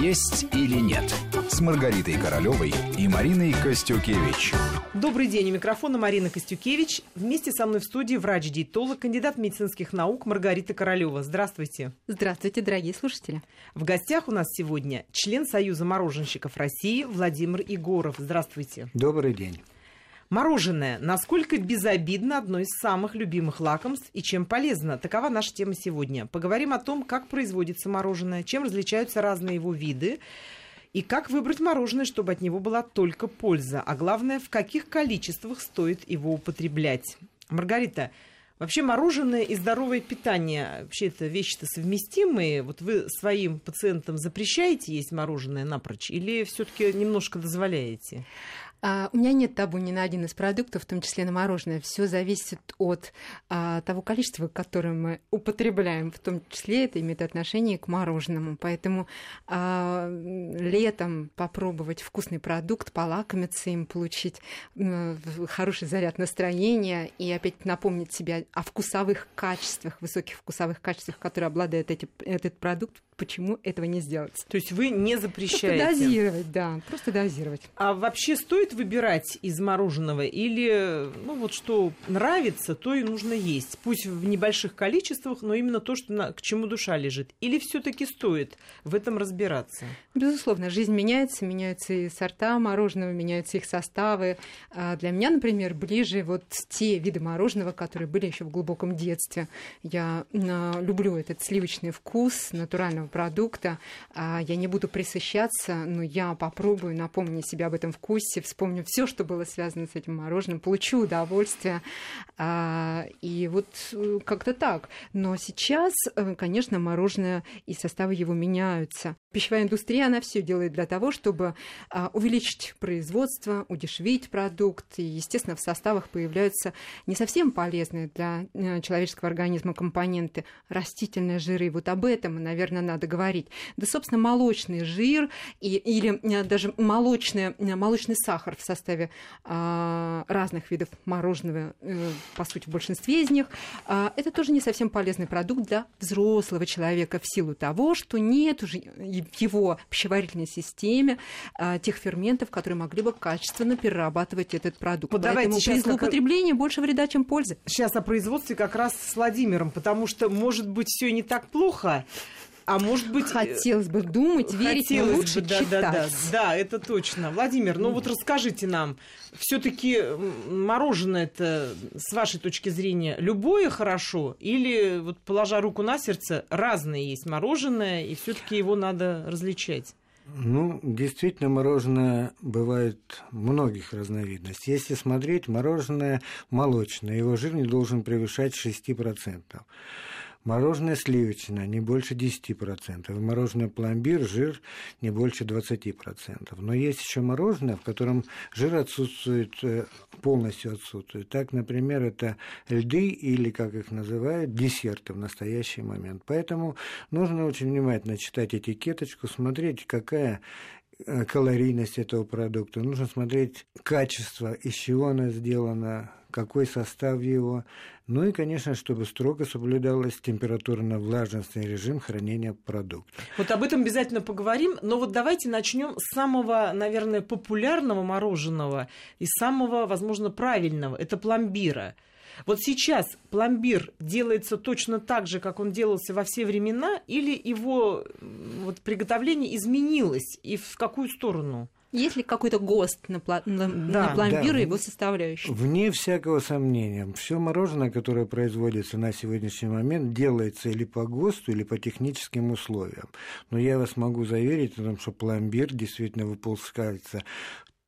«Есть или нет» с Маргаритой Королевой и Мариной Костюкевич. Добрый день. У микрофона Марина Костюкевич. Вместе со мной в студии врач-диетолог, кандидат медицинских наук Маргарита Королева. Здравствуйте. Здравствуйте, дорогие слушатели. В гостях у нас сегодня член Союза мороженщиков России Владимир Егоров. Здравствуйте. Добрый день. Мороженое. Насколько безобидно одно из самых любимых лакомств и чем полезно? Такова наша тема сегодня. Поговорим о том, как производится мороженое, чем различаются разные его виды, и как выбрать мороженое, чтобы от него была только польза, а главное, в каких количествах стоит его употреблять. Маргарита, Вообще мороженое и здоровое питание, вообще это вещи-то совместимые. Вот вы своим пациентам запрещаете есть мороженое напрочь или все-таки немножко дозволяете? А, у меня нет табу ни на один из продуктов, в том числе на мороженое. Все зависит от а, того количества, которое мы употребляем, в том числе это имеет отношение к мороженому. Поэтому а, летом попробовать вкусный продукт, полакомиться им, получить а, хороший заряд настроения и опять напомнить себе о вкусовых качествах, высоких вкусовых качествах, которые обладает эти, этот продукт, почему этого не сделать. То есть вы не запрещаете? Просто дозировать, да, просто дозировать. А вообще стоит выбирать из мороженого или, ну вот что нравится, то и нужно есть? Пусть в небольших количествах, но именно то, что на, к чему душа лежит. Или все таки стоит в этом разбираться? Безусловно, жизнь меняется, меняются и сорта мороженого, меняются их составы. А для меня, например, ближе вот те виды мороженого, которые были еще в глубоком детстве. Я а, люблю этот сливочный вкус натурального продукта. А, я не буду присыщаться, но я попробую, напомню себе об этом вкусе, вспомню все, что было связано с этим мороженым, получу удовольствие. А, и вот э, как-то так. Но сейчас, э, конечно, мороженое и составы его меняются. Пищевая индустрия, она все делает для того, чтобы а, увеличить производство, удешевить продукт. И, естественно, в составах появляются не совсем полезные для э, человеческого организма компоненты, растительные жиры. Вот об этом, наверное, надо говорить. Да, собственно, молочный жир и, или э, даже молочный, э, молочный сахар в составе а, разных видов мороженого, по сути, в большинстве из них, а, это тоже не совсем полезный продукт для взрослого человека в силу того, что нет уже в его пищеварительной системе а, тех ферментов, которые могли бы качественно перерабатывать этот продукт. Вот Поэтому при злоупотреблении как... больше вреда, чем пользы. Сейчас о производстве как раз с Владимиром, потому что, может быть, все не так плохо, а может быть... Хотелось бы думать, верить, Хотелось но лучше бы, да, читать. Да, да, да, это точно. Владимир, ну вот расскажите нам, все таки мороженое это, с вашей точки зрения, любое хорошо? Или, вот положа руку на сердце, разное есть мороженое, и все таки его надо различать? Ну, действительно, мороженое бывает многих разновидностей. Если смотреть, мороженое молочное, его жир не должен превышать 6%. Мороженое сливочное не больше 10%. Мороженое пломбир жир не больше 20%. Но есть еще мороженое, в котором жир отсутствует, э, полностью отсутствует. Так, например, это льды или, как их называют, десерты в настоящий момент. Поэтому нужно очень внимательно читать этикеточку, смотреть, какая калорийность этого продукта. Нужно смотреть качество, из чего она сделана, какой состав его, ну и, конечно, чтобы строго соблюдалась температурно-влажностный режим хранения продукта. Вот об этом обязательно поговорим, но вот давайте начнем с самого, наверное, популярного мороженого и самого, возможно, правильного. Это пломбира. Вот сейчас пломбир делается точно так же, как он делался во все времена, или его вот, приготовление изменилось, и в какую сторону? Есть ли какой-то ГОСТ на, пла- на, да, на пломбир да, и его составляющие? Вне всякого сомнения. Все мороженое, которое производится на сегодняшний момент, делается или по ГОСТу, или по техническим условиям. Но я вас могу заверить о том, что пломбир действительно выпускается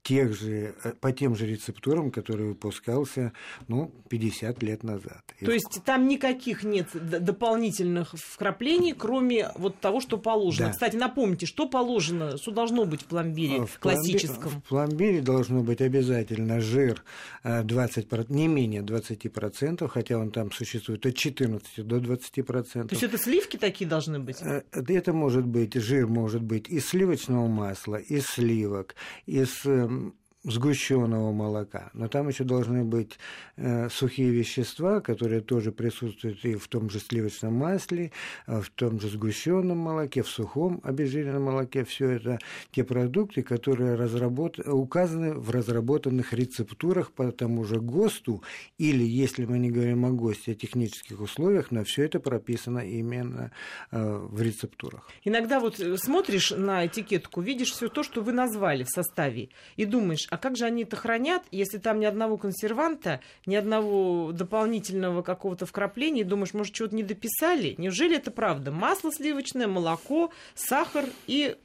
тех же, э, по тем же рецептурам, который выпускался ну, 50 лет назад. То есть там никаких нет дополнительных вкраплений, кроме вот того, что положено. Да. Кстати, напомните, что положено, что должно быть в пломбире в классическом? Пломбире, в пломбире должно быть обязательно жир 20, э, не менее 20%, хотя он там существует от 14 до 20%. То есть это сливки такие должны быть? Э, это может быть, жир может быть из сливочного масла, из сливок, из um, сгущенного молока, но там еще должны быть э, сухие вещества, которые тоже присутствуют и в том же сливочном масле, э, в том же сгущенном молоке, в сухом обезжиренном молоке. Все это те продукты, которые разработ... указаны в разработанных рецептурах по тому же ГОСТу, или, если мы не говорим о ГОСТе, о технических условиях, но все это прописано именно э, в рецептурах. Иногда вот э, смотришь на этикетку, видишь все то, что вы назвали в составе, и думаешь, а как же они это хранят, если там ни одного консерванта, ни одного дополнительного какого-то вкрапления, думаешь, может, чего-то не дописали? Неужели это правда? Масло сливочное, молоко, сахар и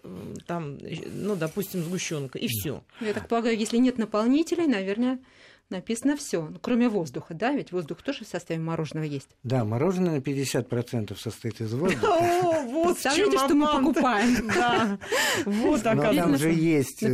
там, ну, допустим, сгущенка, и все. Я так полагаю, если нет наполнителей, наверное, написано все, ну, кроме воздуха, да? Ведь воздух тоже в составе мороженого есть. Да, мороженое на 50% состоит из воздуха. О, вот Представляете, что мы покупаем. Да, вот Но там же есть э,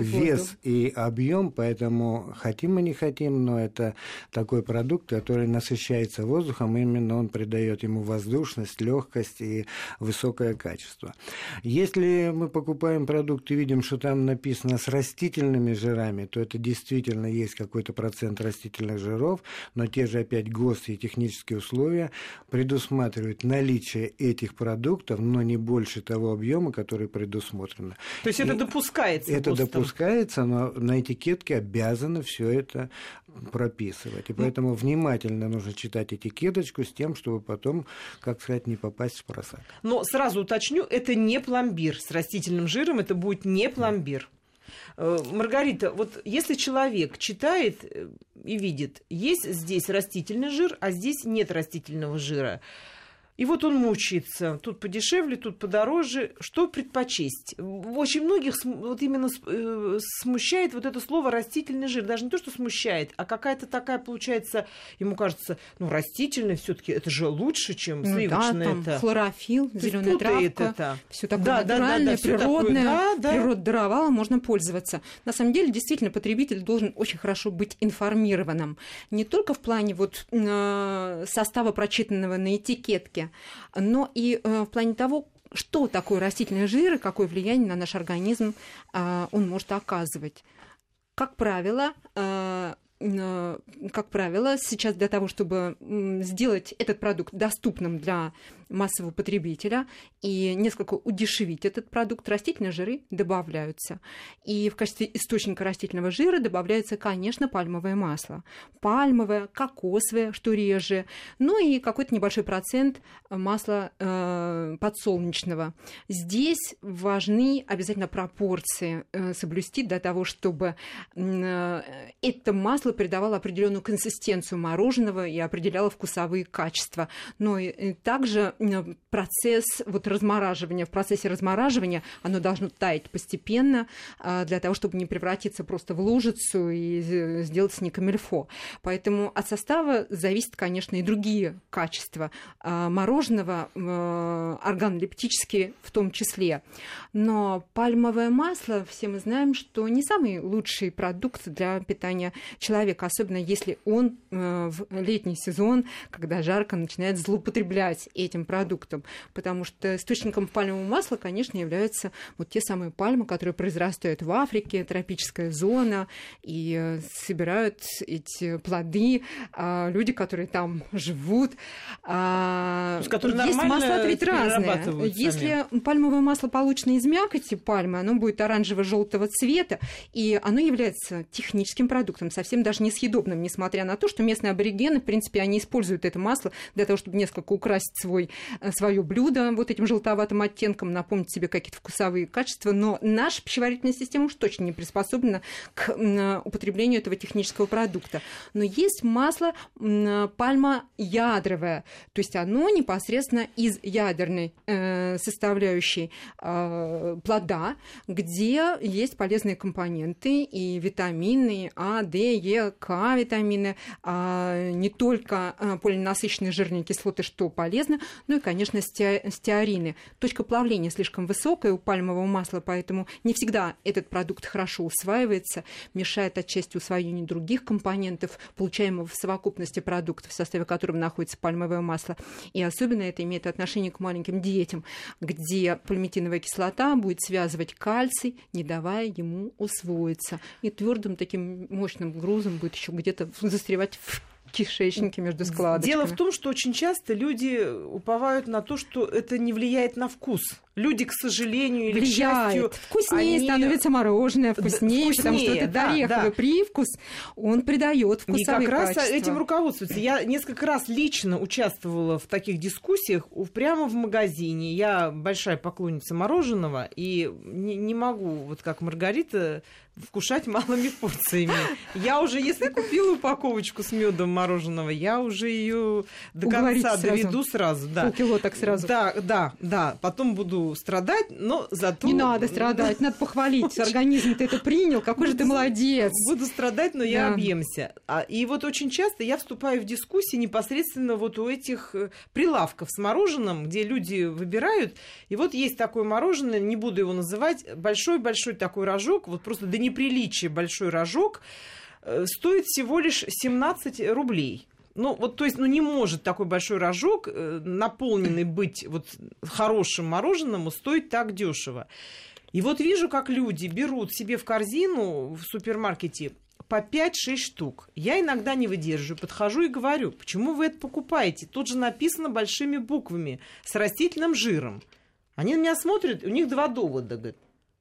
вес и объем, поэтому хотим мы не хотим, но это такой продукт, который насыщается воздухом, именно он придает ему воздушность, легкость и высокое качество. Если мы покупаем продукт и видим, что там написано с растительными жирами, то это действительно есть как какой-то процент растительных жиров, но те же опять ГОСТы и технические условия предусматривают наличие этих продуктов, но не больше того объема, который предусмотрено. То есть и это допускается? Это ГОСТом. допускается, но на этикетке обязаны все это прописывать. И ну, поэтому внимательно нужно читать этикеточку с тем, чтобы потом, как сказать, не попасть в просак. Но сразу уточню, это не пломбир с растительным жиром, это будет не пломбир. Э, Маргарита, вот если человек читает э, и видит, есть здесь растительный жир, а здесь нет растительного жира, и вот он мучается. Тут подешевле, тут подороже. Что предпочесть? Очень многих вот именно э, смущает вот это слово растительный жир. Даже не то, что смущает, а какая-то такая получается, ему кажется, ну, растительный все таки это же лучше, чем ну, сливочное. Да, там это. хлорофилл, зеленая травка. Это. Все такое да, натуральное, да, да, да, природное. Да, да. Природа даровала, можно пользоваться. На самом деле, действительно, потребитель должен очень хорошо быть информированным. Не только в плане вот э, состава, прочитанного на этикетке, но и э, в плане того, что такое растительный жир и какое влияние на наш организм э, он может оказывать. Как правило, э, как правило, сейчас для того, чтобы сделать этот продукт доступным для массового потребителя и несколько удешевить этот продукт, растительные жиры добавляются. И в качестве источника растительного жира добавляется, конечно, пальмовое масло. Пальмовое, кокосовое, что реже, ну и какой-то небольшой процент масла э, подсолнечного. Здесь важны обязательно пропорции э, соблюсти для того, чтобы э, это масло придавало определенную консистенцию мороженого и определяло вкусовые качества. Но и также процесс вот размораживания, в процессе размораживания оно должно таять постепенно а, для того, чтобы не превратиться просто в лужицу и сделаться не камельфо. Поэтому от состава зависят, конечно, и другие качества а, мороженого, органолептические в том числе. Но пальмовое масло, все мы знаем, что не самый лучший продукт для питания человека, особенно если он э, в летний сезон, когда жарко, начинает злоупотреблять этим продуктом, потому что источником пальмового масла, конечно, являются вот те самые пальмы, которые произрастают в Африке, тропическая зона, и э, собирают эти плоды а, люди, которые там живут. А, есть масла ведь разные. Если сами. пальмовое масло получено из мякоти пальмы, оно будет оранжево-желтого цвета, и оно является техническим продуктом, совсем даже несъедобным, несмотря на то, что местные аборигены, в принципе, они используют это масло для того, чтобы несколько украсить свой свое блюдо вот этим желтоватым оттенком, напомнить себе какие-то вкусовые качества, но наша пищеварительная система уж точно не приспособлена к э, употреблению этого технического продукта. Но есть масло пальма ядровое, то есть оно непосредственно из ядерной э, составляющей плода, где есть полезные компоненты и витамины А, Д, Е, К витамины, а не только полиненасыщенные жирные кислоты, что полезно, Ну и, конечно, стеарины. Точка плавления слишком высокая у пальмового масла, поэтому не всегда этот продукт хорошо усваивается, мешает отчасти усвоению других компонентов, получаемого в совокупности продуктов, в составе которого находится пальмовое масло. И особенно это имеет отношение к маленьким детям, где пальмитиновая кислота будет связывать кальций, не давая ему усвоиться. И твердым таким мощным грузом будет еще где-то застревать в кишечнике между складочками. Дело в том, что очень часто люди уповают на то, что это не влияет на вкус. Люди, к сожалению или влияет. к счастью... Вкуснее они... становится мороженое, вкуснее, вкуснее потому что этот да, ореховый да. привкус, он придает вкусовые И как раз качества. этим руководствуются. Я несколько раз лично участвовала в таких дискуссиях прямо в магазине. Я большая поклонница мороженого и не, не могу, вот как Маргарита, вкушать малыми порциями. Я уже, если купила упаковочку с медом мороженого, я уже ее до Уговорить конца сразу. доведу сразу. Да. Полкило так сразу. Да, да, да. Потом буду страдать, но зато... Не надо страдать, надо похвалить. Организм ты это принял, какой же ты молодец. Буду страдать, но я объемся. А, и вот очень часто я вступаю в дискуссии непосредственно вот у этих э, прилавков с мороженым, где люди выбирают. И вот есть такое мороженое, не буду его называть, большой-большой такой рожок, вот просто до неприличия большой рожок, э, стоит всего лишь 17 рублей. Ну, вот, то есть, ну, не может такой большой рожок, э, наполненный быть вот хорошим мороженым, стоить так дешево. И вот вижу, как люди берут себе в корзину в супермаркете по 5-6 штук. Я иногда не выдерживаю, подхожу и говорю, почему вы это покупаете? Тут же написано большими буквами, с растительным жиром. Они на меня смотрят, у них два довода. Говорят,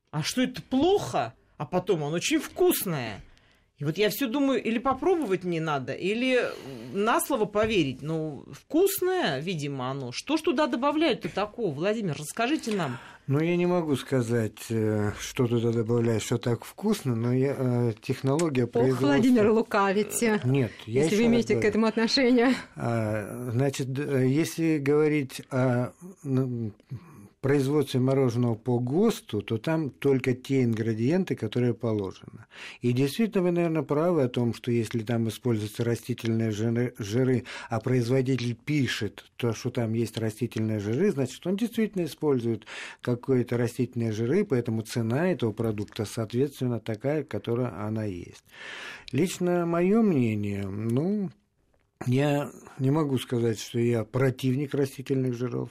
а что это плохо? а потом он очень вкусное. И вот я все думаю, или попробовать не надо, или на слово поверить. Ну, вкусное, видимо, оно. Что ж туда добавляют-то такого? Владимир, расскажите нам. Ну, я не могу сказать, э, что туда добавляют, что так вкусно, но я, э, технология производства... Ох, Владимир, лукавите. Нет, я Если вы имеете к этому отношение. А, значит, если говорить о производстве мороженого по ГОСТу, то там только те ингредиенты, которые положено. И действительно, вы, наверное, правы о том, что если там используются растительные жиры, жиры а производитель пишет то, что там есть растительные жиры, значит, он действительно использует какие-то растительные жиры, поэтому цена этого продукта, соответственно, такая, которая она есть. Лично мое мнение, ну, я не могу сказать, что я противник растительных жиров.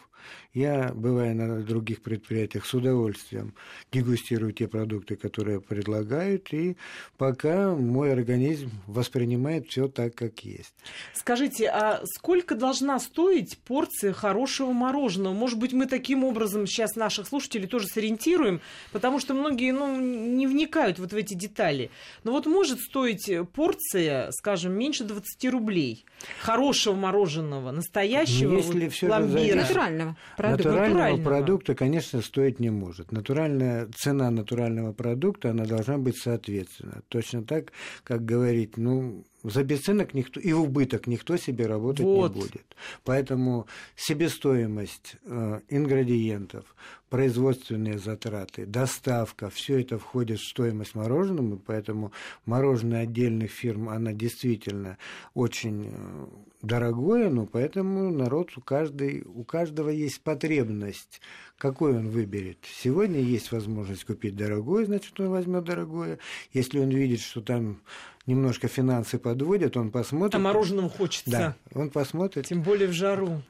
Я, бывая на других предприятиях, с удовольствием дегустирую те продукты, которые предлагают, и пока мой организм воспринимает все так, как есть. Скажите, а сколько должна стоить порция хорошего мороженого? Может быть, мы таким образом сейчас наших слушателей тоже сориентируем, потому что многие ну, не вникают вот в эти детали. Но вот может стоить порция, скажем, меньше 20 рублей хорошего мороженого, настоящего, если вот, пломбира. Натурального продукта. Натурального, натурального продукта, конечно, стоить не может. Натуральная цена натурального продукта, она должна быть соответственно. Точно так, как говорить, ну, за бесценок никто и в убыток никто себе работать вот. не будет. Поэтому себестоимость э, ингредиентов, производственные затраты, доставка, все это входит в стоимость мороженого, поэтому мороженое отдельных фирм, она действительно очень э, дорогое, но поэтому народ у, каждой, у каждого есть потребность, какой он выберет. Сегодня есть возможность купить дорогое, значит, он возьмет дорогое. Если он видит, что там немножко финансы подводят, он посмотрит. А мороженого хочется. Да, он посмотрит. Тем более в жару.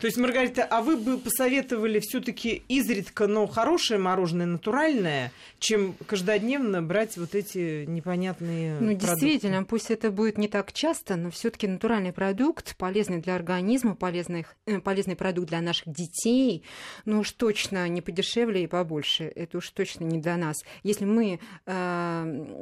То есть, Маргарита, а вы бы посоветовали все-таки изредка, но хорошее мороженое, натуральное, чем каждодневно брать вот эти непонятные Ну, продукты? действительно, пусть это будет не так часто, но все-таки натуральный продукт, полезный для организма, полезный, э, полезный продукт для наших детей, ну уж точно не подешевле и побольше. Это уж точно не для нас. Если мы э,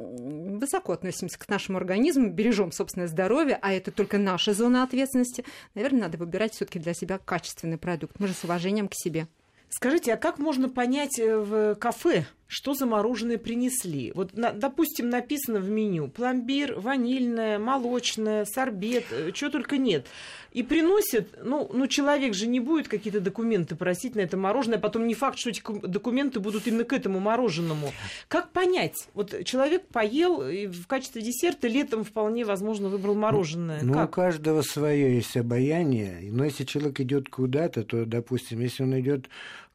высоко относимся к нашему организму, бережем собственное здоровье, а это только наша зона ответственности, наверное, надо выбирать все-таки для себя качественный продукт. Мы же с уважением к себе. Скажите, а как можно понять э, в кафе, что за мороженое принесли. Вот, на, допустим, написано в меню пломбир, ванильное, молочное, сорбет, э, чего только нет. И приносят, ну, ну, человек же не будет какие-то документы просить на это мороженое, а потом не факт, что эти документы будут именно к этому мороженому. Как понять? Вот человек поел и в качестве десерта летом вполне возможно выбрал мороженое. Ну, как? у каждого свое есть обаяние. Но если человек идет куда-то, то, допустим, если он идет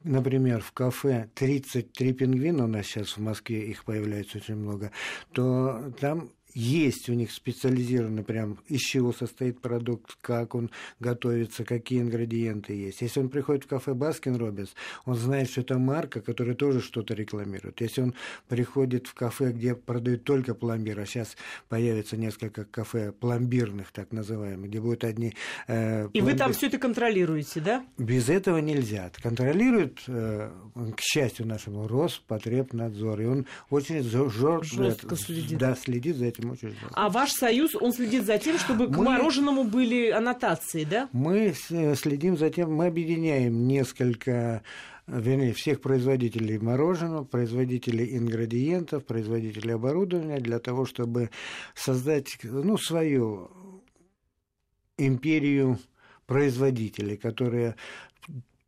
например, в кафе 33 пингвина, у нас сейчас в Москве их появляется очень много, то там есть у них специализированно прям из чего состоит продукт, как он готовится, какие ингредиенты есть. Если он приходит в кафе Baskin Robbins, он знает, что это марка, которая тоже что-то рекламирует. Если он приходит в кафе, где продают только пломбир, а сейчас появится несколько кафе пломбирных, так называемых, где будут одни... Э, И вы там все это контролируете, да? Без этого нельзя. Контролирует, э, к счастью нашему, Роспотребнадзор. И он очень жестко следит. Да, следит за этим этим очень жестко. А ваш союз, он следит за тем, чтобы мы, к мороженому были аннотации, да? Мы следим за тем, мы объединяем несколько вернее, всех производителей мороженого, производителей ингредиентов, производителей оборудования для того, чтобы создать ну, свою империю производителей, которые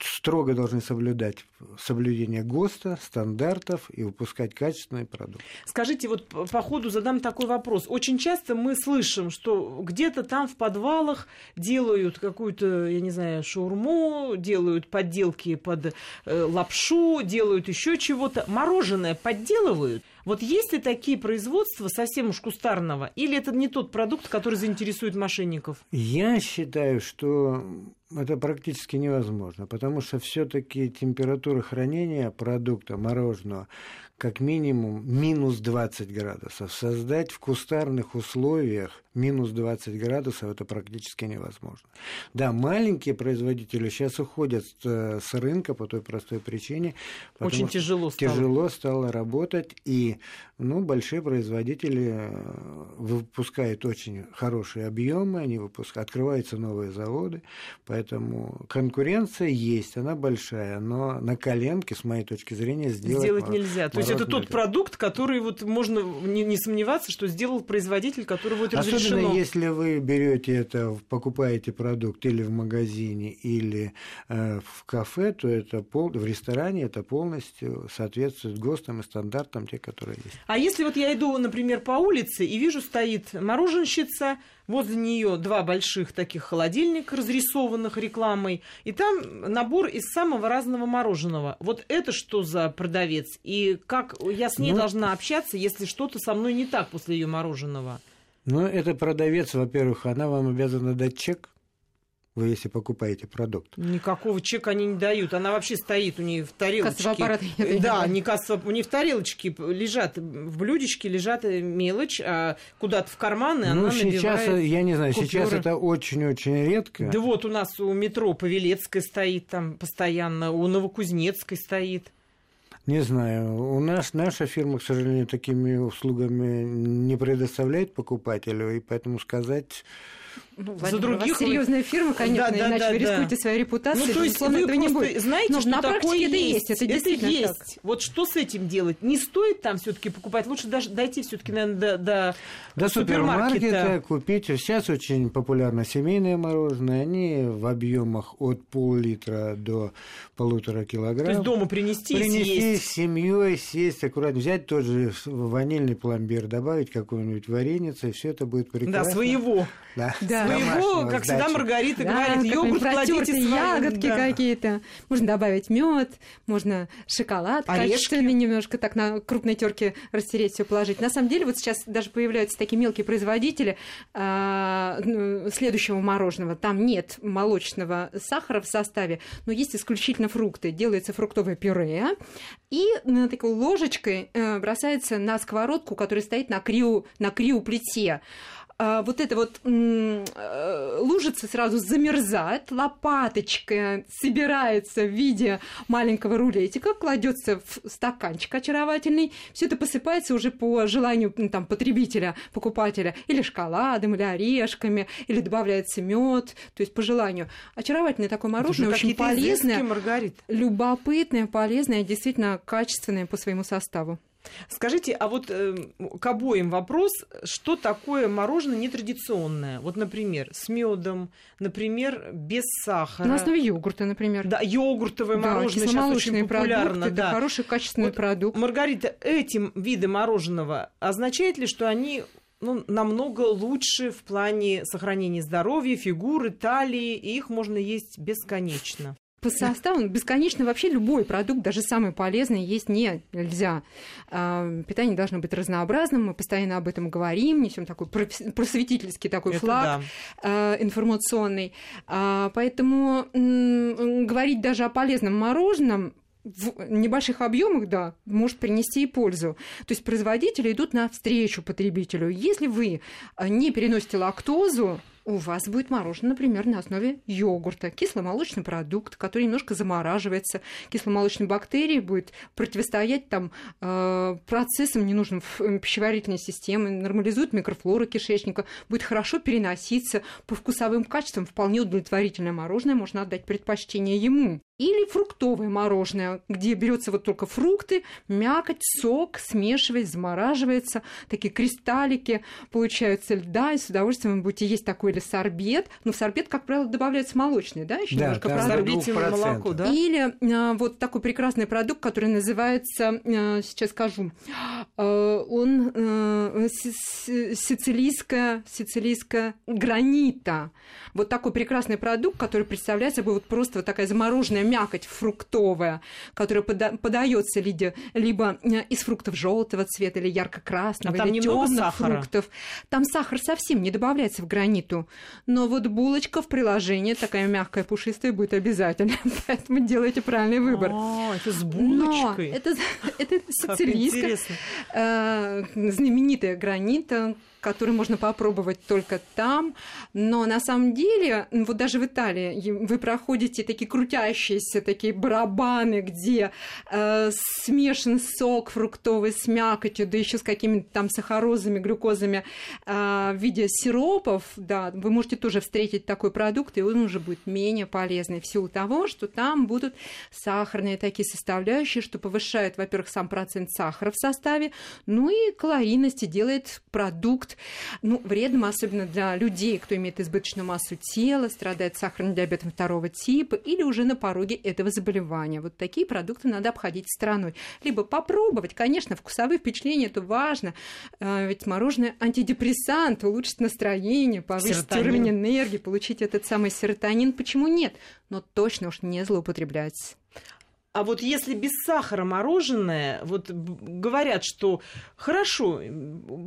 строго должны соблюдать соблюдение ГОСТа, стандартов и выпускать качественный продукт. Скажите, вот по ходу задам такой вопрос. Очень часто мы слышим, что где-то там в подвалах делают какую-то, я не знаю, шаурму, делают подделки под э, лапшу, делают еще чего-то. Мороженое подделывают? Вот есть ли такие производства совсем уж кустарного, или это не тот продукт, который заинтересует мошенников? Я считаю, что это практически невозможно, потому что все-таки температура хранения продукта мороженого как минимум минус 20 градусов. Создать в кустарных условиях минус 20 градусов это практически невозможно. Да, маленькие производители сейчас уходят с рынка по той простой причине. Очень тяжело стало. Тяжело стало работать, и ну, большие производители э, выпускают очень хорошие объемы, они выпускают, открываются новые заводы, поэтому конкуренция есть, она большая, но на коленке, с моей точки зрения, сделать, сделать нельзя. То есть это тот продукт, который вот можно не, не сомневаться, что сделал производитель, который будет Особенно разрешено. если вы берете это, покупаете продукт или в магазине, или э, в кафе, то это пол, в ресторане это полностью соответствует ГОСТам и стандартам, те, которые есть. А если вот я иду, например, по улице и вижу, стоит мороженщица, возле нее два больших таких холодильника, разрисованных рекламой, и там набор из самого разного мороженого. Вот это что за продавец? И как я с ней ну, должна общаться, если что-то со мной не так после ее мороженого? Ну, это продавец, во-первых, она вам обязана дать чек, вы если покупаете продукт. Никакого чека они не дают. Она вообще стоит у нее в тарелочке. Аппарат, да, не кассовый, у нее в тарелочке лежат, в блюдечке лежат мелочь, а куда-то в карманы ну, она сейчас, набивает я не знаю, купюры. сейчас это очень-очень редко. Да вот у нас у метро Павелецкая стоит там постоянно, у Новокузнецкой стоит. Не знаю. У нас наша фирма, к сожалению, такими услугами не предоставляет покупателю, и поэтому сказать ну, за других серьезная фирма, конечно, да, да, иначе да, вы рискуете да. своей репутацией. Ну, то есть вы этого не будет. знаете, Но что на такое это есть. Это, это есть. Так. Вот что с этим делать? Не стоит там все-таки покупать. Лучше даже дойти все-таки, наверное, до, до, до супермаркета. супермаркета купить. Сейчас очень популярно семейное мороженое. Они в объемах от пол-литра до полутора килограмм. То есть дома принести, принести съесть. с семьей, съесть аккуратно, взять тот же ванильный пломбир, добавить какую-нибудь вареница, и все это будет прекрасно. Да, своего. Да, да. Своего, как всегда Маргарита говорит, йогурт кладите ягодки какие-то. Можно добавить мед, можно шоколад Орешки. качественный немножко так на крупной терке растереть, все положить. На самом деле вот сейчас даже появляются такие мелкие производители а, ну, следующего мороженого. Там нет молочного сахара в составе, но есть исключительно фрукты. Делается фруктовое пюре, и такой ложечкой э, бросается на сковородку, которая стоит на крио, на крио плите вот эта вот э, лужица сразу замерзает, лопаточка собирается в виде маленького рулетика, кладется в стаканчик очаровательный, все это посыпается уже по желанию ну, там, потребителя, покупателя, или шоколадом, или орешками, или добавляется мед, то есть по желанию. Очаровательное такое мороженое, очень полезное, изыски, любопытное, полезное, действительно качественное по своему составу. Скажите, а вот э, к обоим вопрос, что такое мороженое нетрадиционное? Вот, например, с медом, например, без сахара. На основе йогурта, например. Да, йогуртовое да, мороженое сейчас очень популярно. Продукты, да. хороший качественный вот, продукт. Маргарита, этим виды мороженого означает ли, что они ну, намного лучше в плане сохранения здоровья, фигуры, талии, и их можно есть бесконечно? По составу бесконечно вообще любой продукт, даже самый полезный, есть не, нельзя. А, питание должно быть разнообразным, мы постоянно об этом говорим, несем такой просветительский такой Это флаг да. А, информационный. А, поэтому говорить даже о полезном мороженом в небольших объемах, да, может принести и пользу. То есть производители идут навстречу потребителю. Если вы не переносите лактозу, у вас будет мороженое, например, на основе йогурта, кисломолочный продукт, который немножко замораживается, кисломолочной бактерии будет противостоять там э, процессам ненужным в пищеварительной системе, нормализует микрофлору кишечника, будет хорошо переноситься по вкусовым качествам, вполне удовлетворительное мороженое, можно отдать предпочтение ему. Или фруктовое мороженое, где берется вот только фрукты, мякоть, сок, смешивается, замораживается, такие кристаллики получаются льда, и с удовольствием вы будете есть такой или сорбет. Но в сорбет, как правило, добавляется молочный, да, еще да, немножко продукт. молоко, да? Или а, вот такой прекрасный продукт, который называется, а, сейчас скажу, а, он а, сицилийская, сицилийская гранита. Вот такой прекрасный продукт, который представляет собой вот просто вот такая замороженная мякоть фруктовая, которая пода- подается либо, либо э, из фруктов желтого цвета или ярко-красного, а или темных фруктов. Там сахар совсем не добавляется в граниту. Но вот булочка в приложении такая мягкая, пушистая будет обязательно. Поэтому делайте правильный выбор. А, это с булочкой. Но это, это сицилийская э, знаменитая гранита, который можно попробовать только там. Но на самом деле, вот даже в Италии вы проходите такие крутящиеся такие барабаны, где э, смешан сок фруктовый с мякотью, да еще с какими-то там сахарозами, глюкозами э, в виде сиропов, да, вы можете тоже встретить такой продукт, и он уже будет менее полезный в силу того, что там будут сахарные такие составляющие, что повышают, во-первых, сам процент сахара в составе, ну и калорийности делает продукт ну, вредным, особенно для людей, кто имеет избыточную массу тела, страдает сахарным диабетом второго типа или уже на пороге этого заболевания. Вот такие продукты надо обходить стороной. Либо попробовать, конечно, вкусовые впечатления, это важно, а, ведь мороженое антидепрессант, улучшит настроение, повысит серотонин. уровень энергии, получить этот самый серотонин. Почему нет? Но точно уж не злоупотреблять. А вот если без сахара мороженое, вот говорят, что хорошо,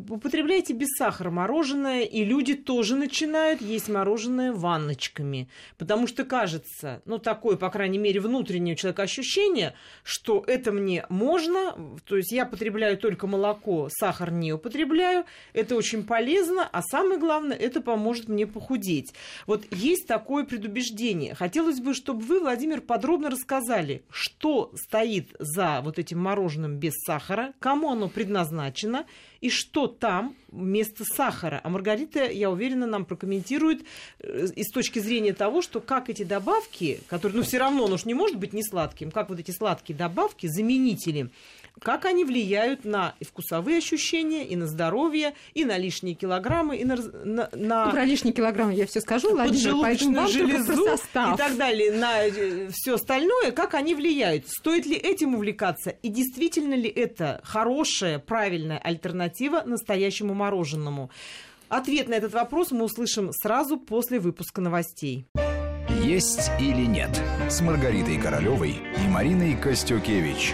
употребляйте без сахара мороженое, и люди тоже начинают есть мороженое ванночками. Потому что кажется, ну такое, по крайней мере, внутреннее у человека ощущение, что это мне можно, то есть я потребляю только молоко, сахар не употребляю, это очень полезно, а самое главное, это поможет мне похудеть. Вот есть такое предубеждение. Хотелось бы, чтобы вы, Владимир, подробно рассказали, что что стоит за вот этим мороженым без сахара, кому оно предназначено и что там вместо сахара. А Маргарита, я уверена, нам прокомментирует э, и с точки зрения того, что как эти добавки, которые, ну, все равно, оно же не может быть не сладким, как вот эти сладкие добавки, заменители, как они влияют на и вкусовые ощущения, и на здоровье, и на лишние килограммы, и на... на, на... Ну, про лишние килограммы я все скажу, Владимир, поэтому вам железу состав. и так далее, на э, все остальное, как они влияют. Стоит ли этим увлекаться? И действительно ли это хорошая, правильная альтернатива настоящему мороженому? Ответ на этот вопрос мы услышим сразу после выпуска новостей. Есть или нет с Маргаритой Королевой и Мариной Костюкевич.